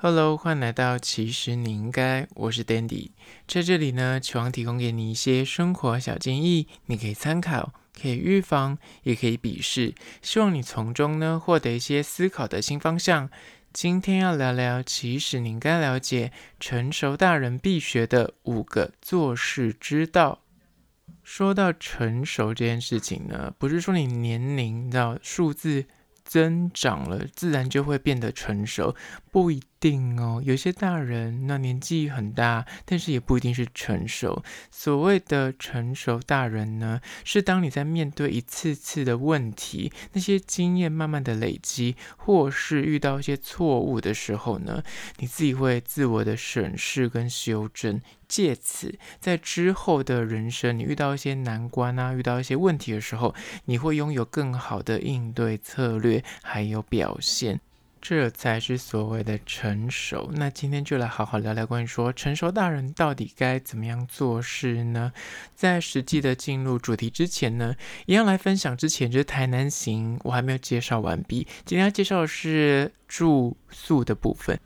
Hello，欢迎来到其实你应该，我是 Dandy，在这里呢，期望提供给你一些生活小建议，你可以参考，可以预防，也可以鄙视，希望你从中呢获得一些思考的新方向。今天要聊聊，其实你应该了解成熟大人必学的五个做事之道。说到成熟这件事情呢，不是说你年龄，你知道数字增长了，自然就会变得成熟，不一定哦。有些大人那年纪很大，但是也不一定是成熟。所谓的成熟大人呢，是当你在面对一次次的问题，那些经验慢慢的累积，或是遇到一些错误的时候呢，你自己会自我的审视跟修正。借此，在之后的人生，你遇到一些难关啊，遇到一些问题的时候，你会拥有更好的应对策略，还有表现，这才是所谓的成熟。那今天就来好好聊聊关于说成熟大人到底该怎么样做事呢？在实际的进入主题之前呢，一样来分享之前就是台南行，我还没有介绍完毕。今天要介绍的是住宿的部分。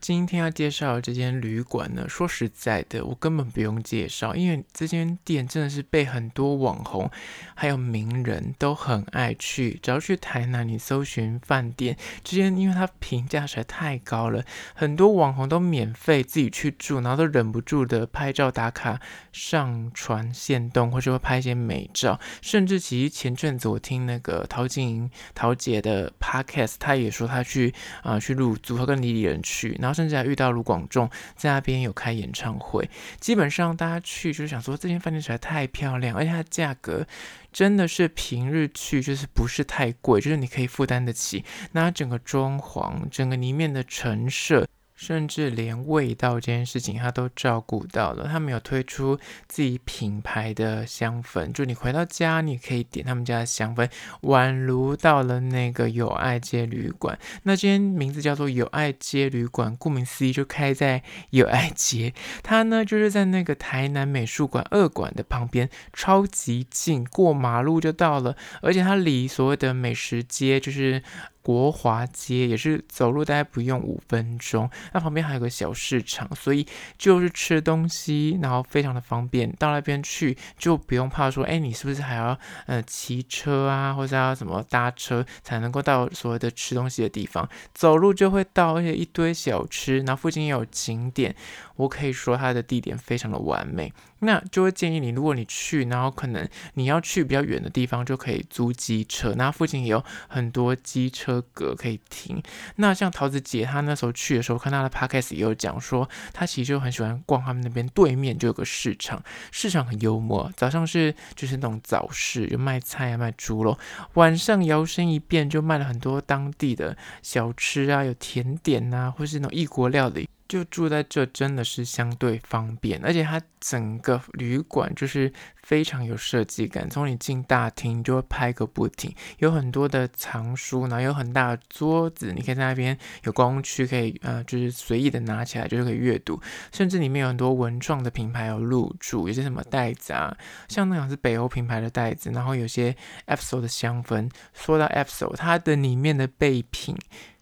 今天要介绍的这间旅馆呢，说实在的，我根本不用介绍，因为这间店真的是被很多网红还有名人都很爱去。只要去台南，你搜寻饭店，这间因为它评价实在太高了，很多网红都免费自己去住，然后都忍不住的拍照打卡、上传限动，或者会拍一些美照。甚至其实前阵子我听那个陶晶莹陶姐的 podcast，她也说她去啊、去入住，她跟李李仁去，然后甚至还遇到卢广仲在那边有开演唱会，基本上大家去就是想说，这间饭店实在太漂亮，而且它的价格真的是平日去就是不是太贵，就是你可以负担得起。那整个装潢，整个里面的陈设。甚至连味道这件事情，他都照顾到了。他们有推出自己品牌的香氛，就你回到家，你可以点他们家的香氛，宛如到了那个友爱街旅馆。那间名字叫做友爱街旅馆，顾名思义就开在友爱街。它呢就是在那个台南美术馆二馆的旁边，超级近，过马路就到了。而且它离所谓的美食街就是。国华街也是走路大概不用五分钟，那旁边还有个小市场，所以就是吃东西，然后非常的方便。到那边去就不用怕说，哎，你是不是还要呃骑车啊，或者要什么搭车才能够到所谓的吃东西的地方？走路就会到，而且一堆小吃，然后附近也有景点。我可以说它的地点非常的完美，那就会建议你，如果你去，然后可能你要去比较远的地方，就可以租机车，那附近也有很多机车格可以停。那像桃子姐她那时候去的时候，看她的 podcast 也有讲说，她其实就很喜欢逛他们那边对面就有个市场，市场很幽默，早上是就是那种早市，就卖菜啊卖猪肉，晚上摇身一变就卖了很多当地的小吃啊，有甜点啊，或是那种异国料理。就住在这真的是相对方便，而且它整个旅馆就是非常有设计感。从你进大厅就会拍个不停，有很多的藏书，然后有很大的桌子，你可以在那边有光区可以呃，就是随意的拿起来就是可以阅读。甚至里面有很多文创的品牌有入驻，有些什么袋子啊，像那种是北欧品牌的袋子，然后有些 Epso 的香氛。说到 Epso，它的里面的备品。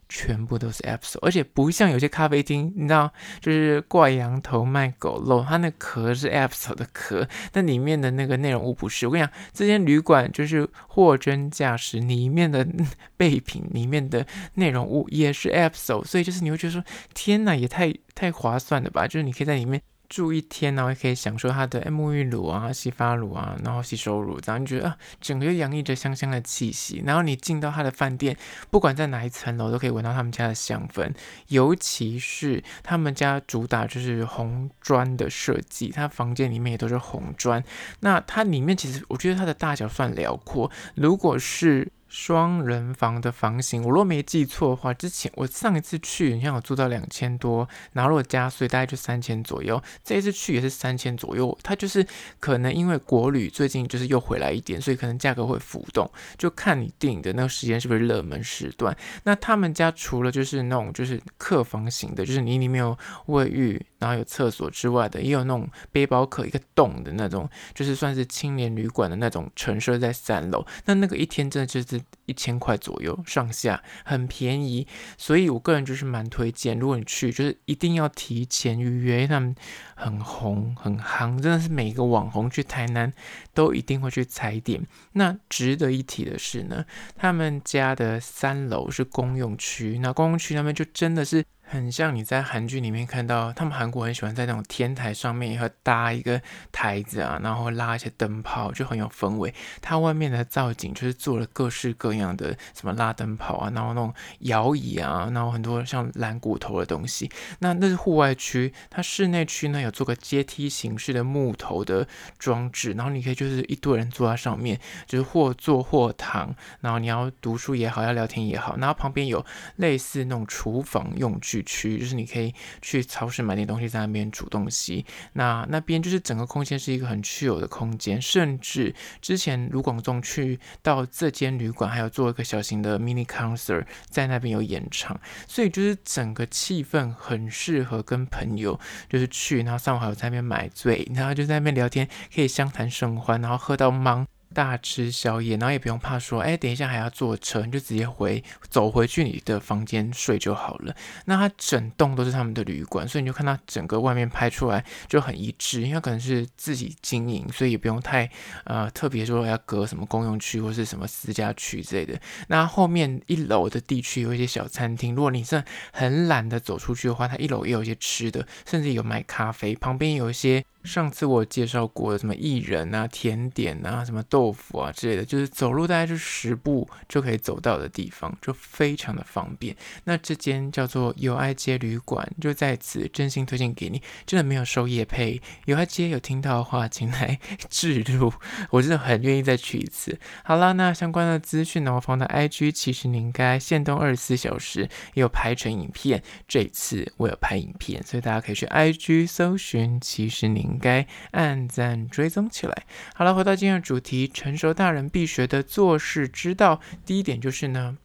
全部都是 Epso，而且不像有些咖啡厅，你知道，就是挂羊头卖狗肉，它那壳是 Epso 的壳，但里面的那个内容物不是。我跟你讲，这间旅馆就是货真价实，里面的备品、里面的内容物也是 Epso，所以就是你会觉得说，天哪，也太太划算了吧？就是你可以在里面。住一天，然后也可以享受它的沐浴乳啊、洗发乳啊，然后洗手乳，然后你觉得啊，整个又洋溢着香香的气息。然后你进到他的饭店，不管在哪一层楼，都可以闻到他们家的香氛。尤其是他们家主打就是红砖的设计，它房间里面也都是红砖。那它里面其实我觉得它的大小算辽阔，如果是。双人房的房型，我若没记错的话，之前我上一次去，你像我住到两千多，然后我加税大概就三千左右。这一次去也是三千左右，它就是可能因为国旅最近就是又回来一点，所以可能价格会浮动，就看你订的那个时间是不是热门时段。那他们家除了就是那种就是客房型的，就是你里面有卫浴，然后有厕所之外的，也有那种背包客一个洞的那种，就是算是青年旅馆的那种陈设在三楼。那那个一天真的就是。一千块左右上下，很便宜。所以我个人就是蛮推荐，如果你去，就是一定要提前预约，因为他们很红很夯，真的是每个网红去台南都一定会去踩点。那值得一提的是呢，他们家的三楼是公用区，那公用区那边就真的是。很像你在韩剧里面看到，他们韩国很喜欢在那种天台上面，也会搭一个台子啊，然后拉一些灯泡，就很有氛围。它外面的造景就是做了各式各样的什么拉灯泡啊，然后那种摇椅啊，然后很多像蓝骨头的东西。那那是户外区，它室内区呢有做个阶梯形式的木头的装置，然后你可以就是一堆人坐在上面，就是或坐或躺，然后你要读书也好，要聊天也好，然后旁边有类似那种厨房用具。区就是你可以去超市买点东西，在那边煮东西。那那边就是整个空间是一个很具有的空间，甚至之前卢广仲去到这间旅馆，还有做一个小型的 mini concert 在那边有演唱，所以就是整个气氛很适合跟朋友就是去，然后上午还有在那边买醉，然后就在那边聊天，可以相谈甚欢，然后喝到忙。大吃宵夜，然后也不用怕说，哎，等一下还要坐车，你就直接回走回去你的房间睡就好了。那它整栋都是他们的旅馆，所以你就看它整个外面拍出来就很一致，因为可能是自己经营，所以也不用太呃特别说要隔什么公用区或是什么私家区之类的。那后面一楼的地区有一些小餐厅，如果你是很懒得走出去的话，它一楼也有一些吃的，甚至有卖咖啡，旁边有一些。上次我介绍过的什么薏仁啊、甜点啊、什么豆腐啊之类的，就是走路大概就十步就可以走到的地方，就非常的方便。那这间叫做友爱街旅馆，就在此真心推荐给你，真的没有收夜配。友爱街有听到的话，请来置入，我真的很愿意再去一次。好啦，那相关的资讯呢，我放在 IG，其实你应该限动二十四小时也有拍成影片。这一次我有拍影片，所以大家可以去 IG 搜寻，其实你。应该按赞追踪起来。好了，回到今天的主题，成熟大人必学的做事之道。第一点就是呢，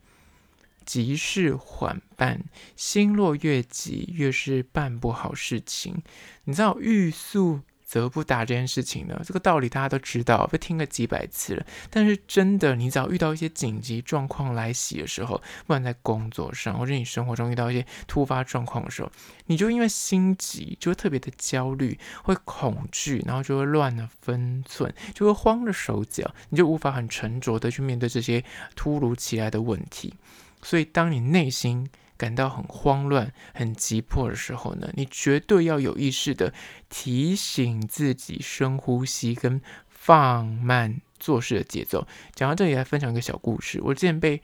急事缓办，心若越急，越是办不好事情。你知道欲速得不打这件事情呢，这个道理大家都知道，被听了几百次了。但是真的，你只要遇到一些紧急状况来袭的时候，不管在工作上，或者你生活中遇到一些突发状况的时候，你就因为心急，就会特别的焦虑，会恐惧，然后就会乱了分寸，就会慌了手脚，你就无法很沉着的去面对这些突如其来的问题。所以，当你内心感到很慌乱、很急迫的时候呢，你绝对要有意识的提醒自己深呼吸跟放慢做事的节奏。讲到这里，来分享一个小故事。我之前被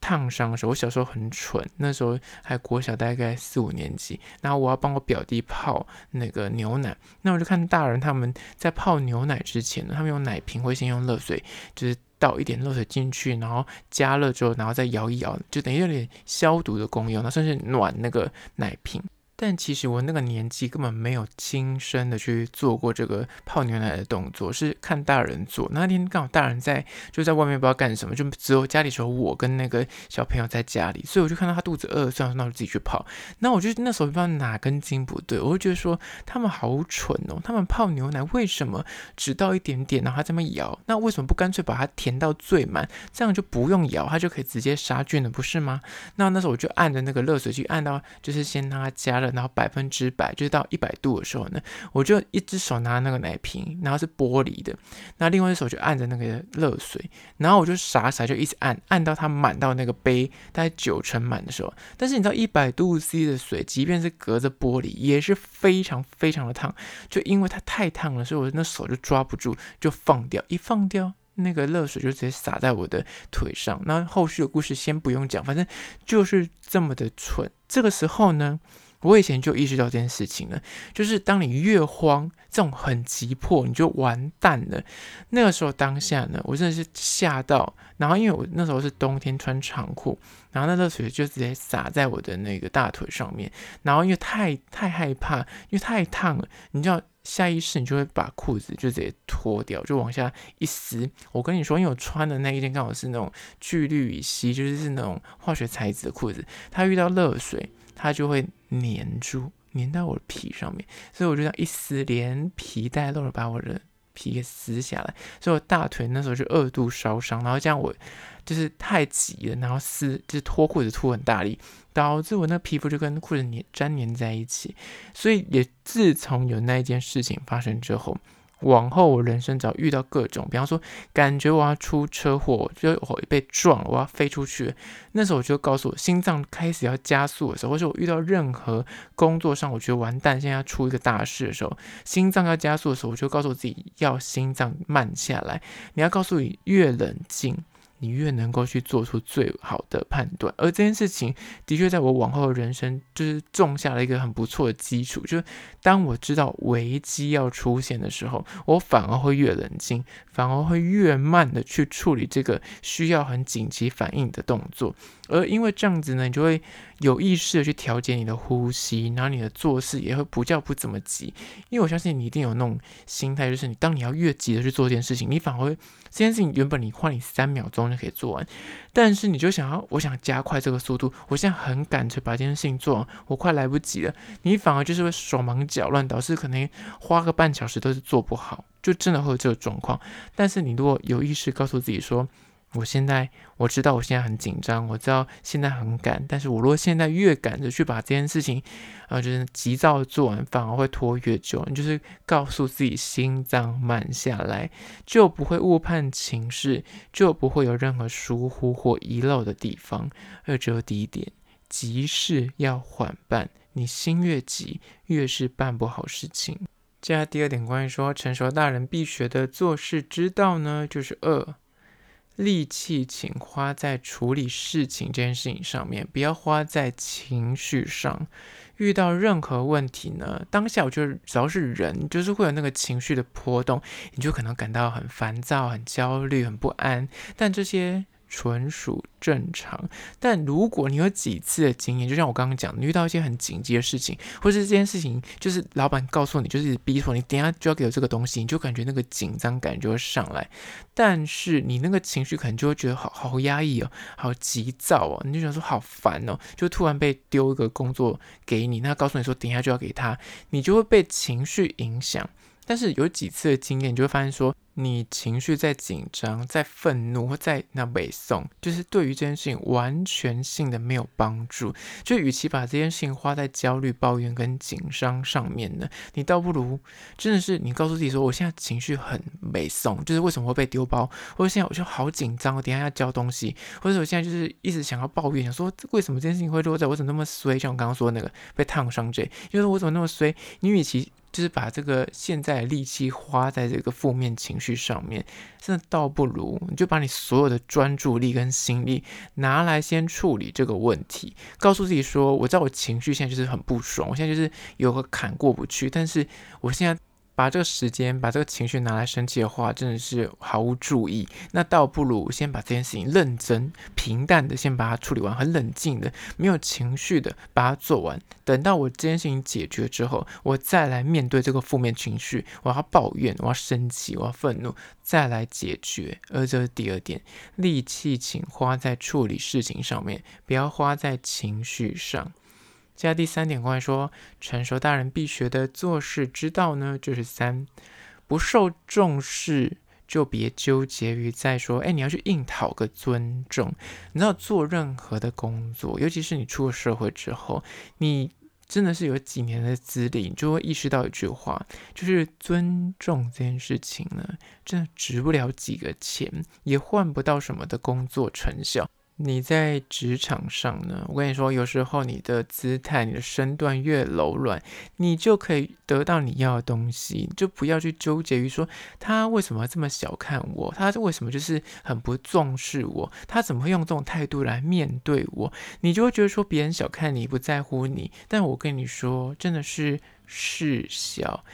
烫伤的时候，我小时候很蠢，那时候还国小，大概四五年级，然后我要帮我表弟泡那个牛奶，那我就看大人他们在泡牛奶之前呢，他们用奶瓶会先用热水，就是。倒一点热水进去，然后加热之后，然后再摇一摇，就等于有点消毒的功用，那算是暖那个奶瓶。但其实我那个年纪根本没有亲身的去做过这个泡牛奶的动作，是看大人做。那天刚好大人在，就在外面不知道干什么，就只有家里只有我跟那个小朋友在家里，所以我就看到他肚子饿，算了，那我就自己去泡。那我就那时候不知道哪根筋不对，我就觉得说他们好蠢哦，他们泡牛奶为什么只倒一点点，然后他这么摇？那为什么不干脆把它填到最满，这样就不用摇，它就可以直接杀菌了，不是吗？那那时候我就按着那个热水去按到，就是先让它加然后百分之百就是到一百度的时候呢，我就一只手拿那个奶瓶，然后是玻璃的，那另外一只手就按着那个热水，然后我就傻傻就一直按，按到它满到那个杯大概九成满的时候。但是你知道一百度 C 的水，即便是隔着玻璃，也是非常非常的烫，就因为它太烫了，所以我那手就抓不住，就放掉，一放掉，那个热水就直接洒在我的腿上。那后续的故事先不用讲，反正就是这么的蠢。这个时候呢，我以前就意识到这件事情了，就是当你越慌，这种很急迫，你就完蛋了。那个时候当下呢，我真的是吓到，然后因为我那时候是冬天穿长裤，然后那热水就直接洒在我的那个大腿上面，然后因为太太害怕，因为太烫了，你知道下意识你就会把裤子就直接脱掉，就往下一撕。我跟你说，因为我穿的那一件刚好是那种聚氯乙烯，就是是那种化学材质的裤子，它遇到热水。它就会粘住，粘到我的皮上面，所以我就这样一撕，连皮带肉的把我的皮给撕下来，所以我大腿那时候就二度烧伤，然后这样我就是太急了，然后撕就是脱裤子脱很大力，导致我那皮肤就跟裤子粘粘黏在一起，所以也自从有那一件事情发生之后。往后我人生只要遇到各种，比方说感觉我要出车祸，就我被撞了，我要飞出去，那时候我就告诉我心脏开始要加速的时候，或者我遇到任何工作上我觉得完蛋，现在要出一个大事的时候，心脏要加速的时候，我就告诉我自己要心脏慢下来，你要告诉你越冷静。你越能够去做出最好的判断，而这件事情的确在我往后的人生就是种下了一个很不错的基础。就是当我知道危机要出现的时候，我反而会越冷静，反而会越慢的去处理这个需要很紧急反应的动作。而因为这样子呢，你就会有意识的去调节你的呼吸，然后你的做事也会不叫不怎么急。因为我相信你一定有那种心态，就是你当你要越急的去做一件事情，你反而会这件事情原本你花你三秒钟可以做完，但是你就想要，我想加快这个速度，我现在很赶着把这件事情做完，我快来不及了。你反而就是会手忙脚乱，导致可能花个半小时都是做不好，就真的会有这个状况。但是你如果有意识告诉自己说，我现在我知道我现在很紧张，我知道现在很赶，但是我如果现在越赶着去把这件事情，呃，就是急躁做完，反而会拖越久。你就是告诉自己心脏慢下来，就不会误判情势，就不会有任何疏忽或遗漏的地方。而只有第一点，急事要缓办，你心越急，越是办不好事情。接下来第二点，关于说成熟大人必学的做事之道呢，就是二。力气请花在处理事情这件事情上面，不要花在情绪上。遇到任何问题呢，当下我觉得只要是人，就是会有那个情绪的波动，你就可能感到很烦躁、很焦虑、很不安。但这些。纯属正常，但如果你有几次的经验，就像我刚刚讲，你遇到一些很紧急的事情，或是这件事情就是老板告诉你，就是逼迫你，等下就要给我这个东西，你就感觉那个紧张感就会上来，但是你那个情绪可能就会觉得好好压抑哦，好急躁哦，你就想说好烦哦，就突然被丢一个工作给你，那告诉你说等下就要给他，你就会被情绪影响。但是有几次的经验，你就会发现说，你情绪在紧张、在愤怒或在那背诵，就是对于这件事情完全性的没有帮助。就与其把这件事情花在焦虑、抱怨跟紧张上面呢，你倒不如真的是你告诉自己说，我现在情绪很背诵，就是为什么会被丢包，或者现在我就好紧张，我等下要交东西，或者我现在就是一直想要抱怨，想说为什么这件事情会落在我怎么那么衰？像我刚刚说的那个被烫伤这，就是我怎么那么衰？你与其就是把这个现在的力气花在这个负面情绪上面，真的倒不如你就把你所有的专注力跟心力拿来先处理这个问题，告诉自己说，我知道我情绪现在就是很不爽，我现在就是有个坎过不去，但是我现在。把这个时间，把这个情绪拿来生气的话，真的是毫无注意。那倒不如先把这件事情认真、平淡的先把它处理完，很冷静的、没有情绪的把它做完。等到我这件事情解决之后，我再来面对这个负面情绪，我要抱怨，我要生气，我要愤怒，再来解决。而这是第二点，力气请花在处理事情上面，不要花在情绪上。接下第三点，关于说成熟大人必学的做事之道呢，就是三，不受重视就别纠结于在说，哎，你要去硬讨个尊重。你知道做任何的工作，尤其是你出了社会之后，你真的是有几年的资历，你就会意识到一句话，就是尊重这件事情呢，真的值不了几个钱，也换不到什么的工作成效。你在职场上呢，我跟你说，有时候你的姿态、你的身段越柔软，你就可以得到你要的东西。就不要去纠结于说他为什么这么小看我，他为什么就是很不重视我，他怎么会用这种态度来面对我？你就会觉得说别人小看你，不在乎你。但我跟你说，真的是事小。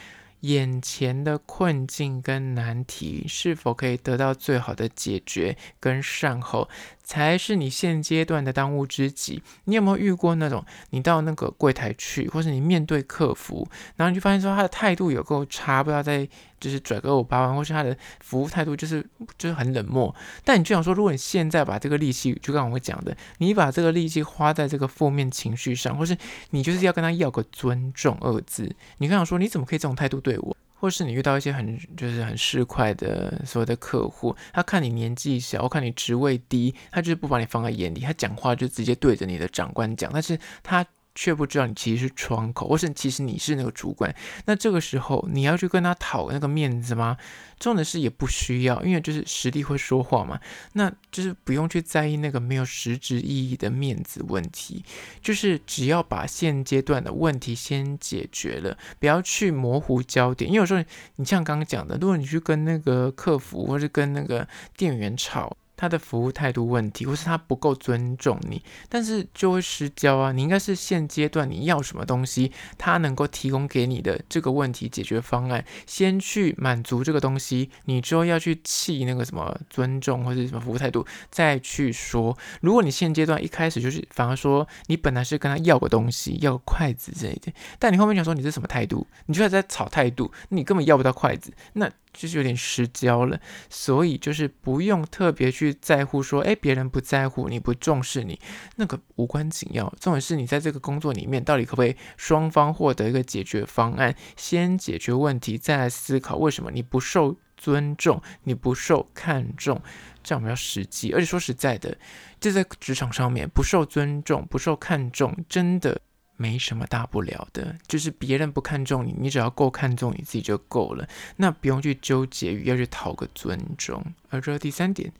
眼前的困境跟难题是否可以得到最好的解决跟善后，才是你现阶段的当务之急。你有没有遇过那种，你到那个柜台去，或是你面对客服，然后你就发现说他的态度有够差，不知道在就是拽个五八万，或是他的服务态度就是就是很冷漠。但你就想说，如果你现在把这个力气，就刚刚我讲的，你把这个力气花在这个负面情绪上，或是你就是要跟他要个尊重二字，你刚想说你怎么可以这种态度对我？或是你遇到一些很就是很市侩的所有的客户，他看你年纪小，看你职位低，他就是不把你放在眼里，他讲话就直接对着你的长官讲，但是他。却不知道你其实是窗口，或是其实你是那个主管。那这个时候你要去跟他讨那个面子吗？重点是也不需要，因为就是实力会说话嘛。那就是不用去在意那个没有实质意义的面子问题，就是只要把现阶段的问题先解决了，不要去模糊焦点。因为有时候你像刚刚讲的，如果你去跟那个客服或是跟那个店员吵。他的服务态度问题，或是他不够尊重你，但是就会失焦啊！你应该是现阶段你要什么东西，他能够提供给你的这个问题解决方案，先去满足这个东西，你之后要去气那个什么尊重或者什么服务态度，再去说。如果你现阶段一开始就是反而说你本来是跟他要个东西，要个筷子之类的，但你后面想说你是什么态度，你就在炒态度，你根本要不到筷子，那。就是有点失焦了，所以就是不用特别去在乎说，诶，别人不在乎你，不重视你，那个无关紧要。重点是你在这个工作里面，到底可不可以双方获得一个解决方案？先解决问题，再来思考为什么你不受尊重，你不受看重，这样比较实际。而且说实在的，就在职场上面，不受尊重、不受看重，真的。没什么大不了的，就是别人不看重你，你只要够看重你自己就够了，那不用去纠结于要去讨个尊重。而这第三点，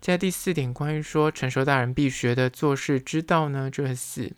在第四点，关于说成熟大人必学的做事之道呢，就是。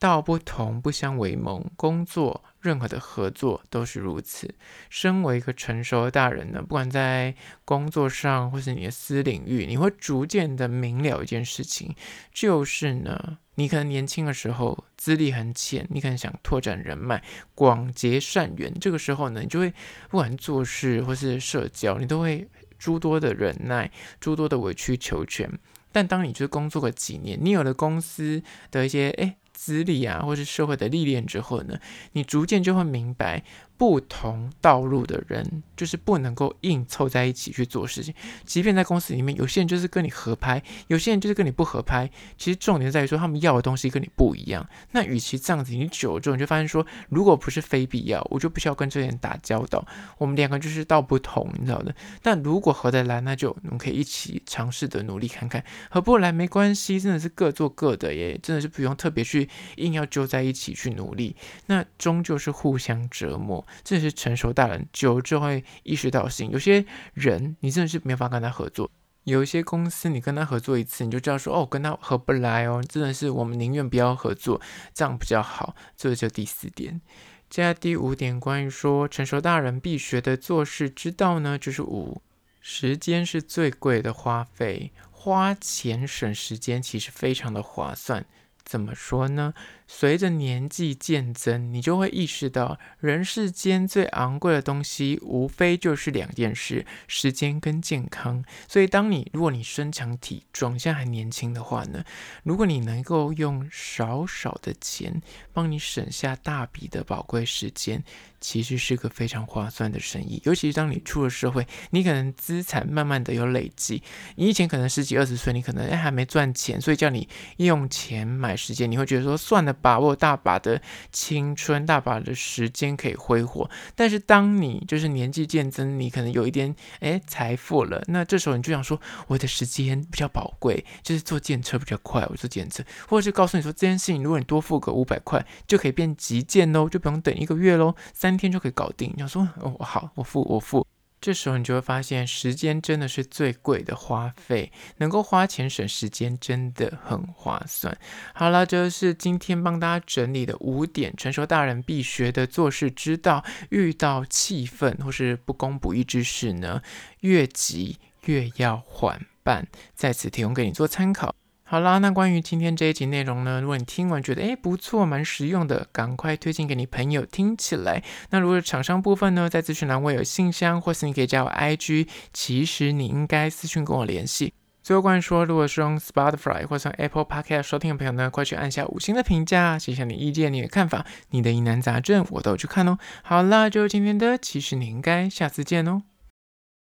道不同不相为谋，工作任何的合作都是如此。身为一个成熟的大人呢，不管在工作上或是你的私领域，你会逐渐的明了一件事情，就是呢，你可能年轻的时候资历很浅，你可能想拓展人脉，广结善缘，这个时候呢，你就会不管做事或是社交，你都会诸多的忍耐，诸多的委曲求全。但当你就是工作个几年，你有了公司的一些诶资历啊，或是社会的历练之后呢，你逐渐就会明白。不同道路的人，就是不能够硬凑在一起去做事情。即便在公司里面，有些人就是跟你合拍，有些人就是跟你不合拍。其实重点在于说，他们要的东西跟你不一样。那与其这样子，你久了之后，你就发现说，如果不是非必要，我就不需要跟这些人打交道。我们两个就是道不同，你知道的。但如果合得来，那就我们可以一起尝试的努力看看。合不来没关系，真的是各做各的耶，真的是不用特别去硬要揪在一起去努力。那终究是互相折磨。这是成熟大人久了之后会意识到性，有些人你真的是没法跟他合作，有一些公司你跟他合作一次，你就知道说哦，跟他合不来哦，真的是我们宁愿不要合作，这样比较好。这就第四点，接下来第五点，关于说成熟大人必学的做事之道呢，就是五，时间是最贵的花费，花钱省时间其实非常的划算。怎么说呢？随着年纪渐增，你就会意识到，人世间最昂贵的东西，无非就是两件事：时间跟健康。所以，当你如果你身强体壮，现在还年轻的话呢，如果你能够用少少的钱，帮你省下大笔的宝贵时间，其实是个非常划算的生意。尤其是当你出了社会，你可能资产慢慢的有累积。你以前可能十几二十岁，你可能还没赚钱，所以叫你用钱买时间，你会觉得说算了。把握大把的青春，大把的时间可以挥霍。但是当你就是年纪渐增，你可能有一点诶财富了，那这时候你就想说，我的时间比较宝贵，就是坐电车比较快，我坐电车，或者是告诉你说这件事情，如果你多付个五百块，就可以变急件喽，就不用等一个月喽，三天就可以搞定。你想说哦好，我付我付。这时候你就会发现，时间真的是最贵的花费，能够花钱省时间真的很划算。好了，这就是今天帮大家整理的五点成熟大人必学的做事之道。遇到气愤或是不公不义之事呢，越急越要缓办，在此提供给你做参考。好啦，那关于今天这一集内容呢，如果你听完觉得诶不错，蛮实用的，赶快推荐给你朋友听起来。那如果厂商部分呢，在资讯栏我有信箱，或是你可以加我 IG，其实你应该私讯跟我联系。最后关于说，如果是用 Spotify 或是用 Apple Podcast 收听的朋友呢，快去按下五星的评价，写下你意见、你的看法、你的疑难杂症，我都有去看哦。好啦，就是今天的，其实你应该下次见哦。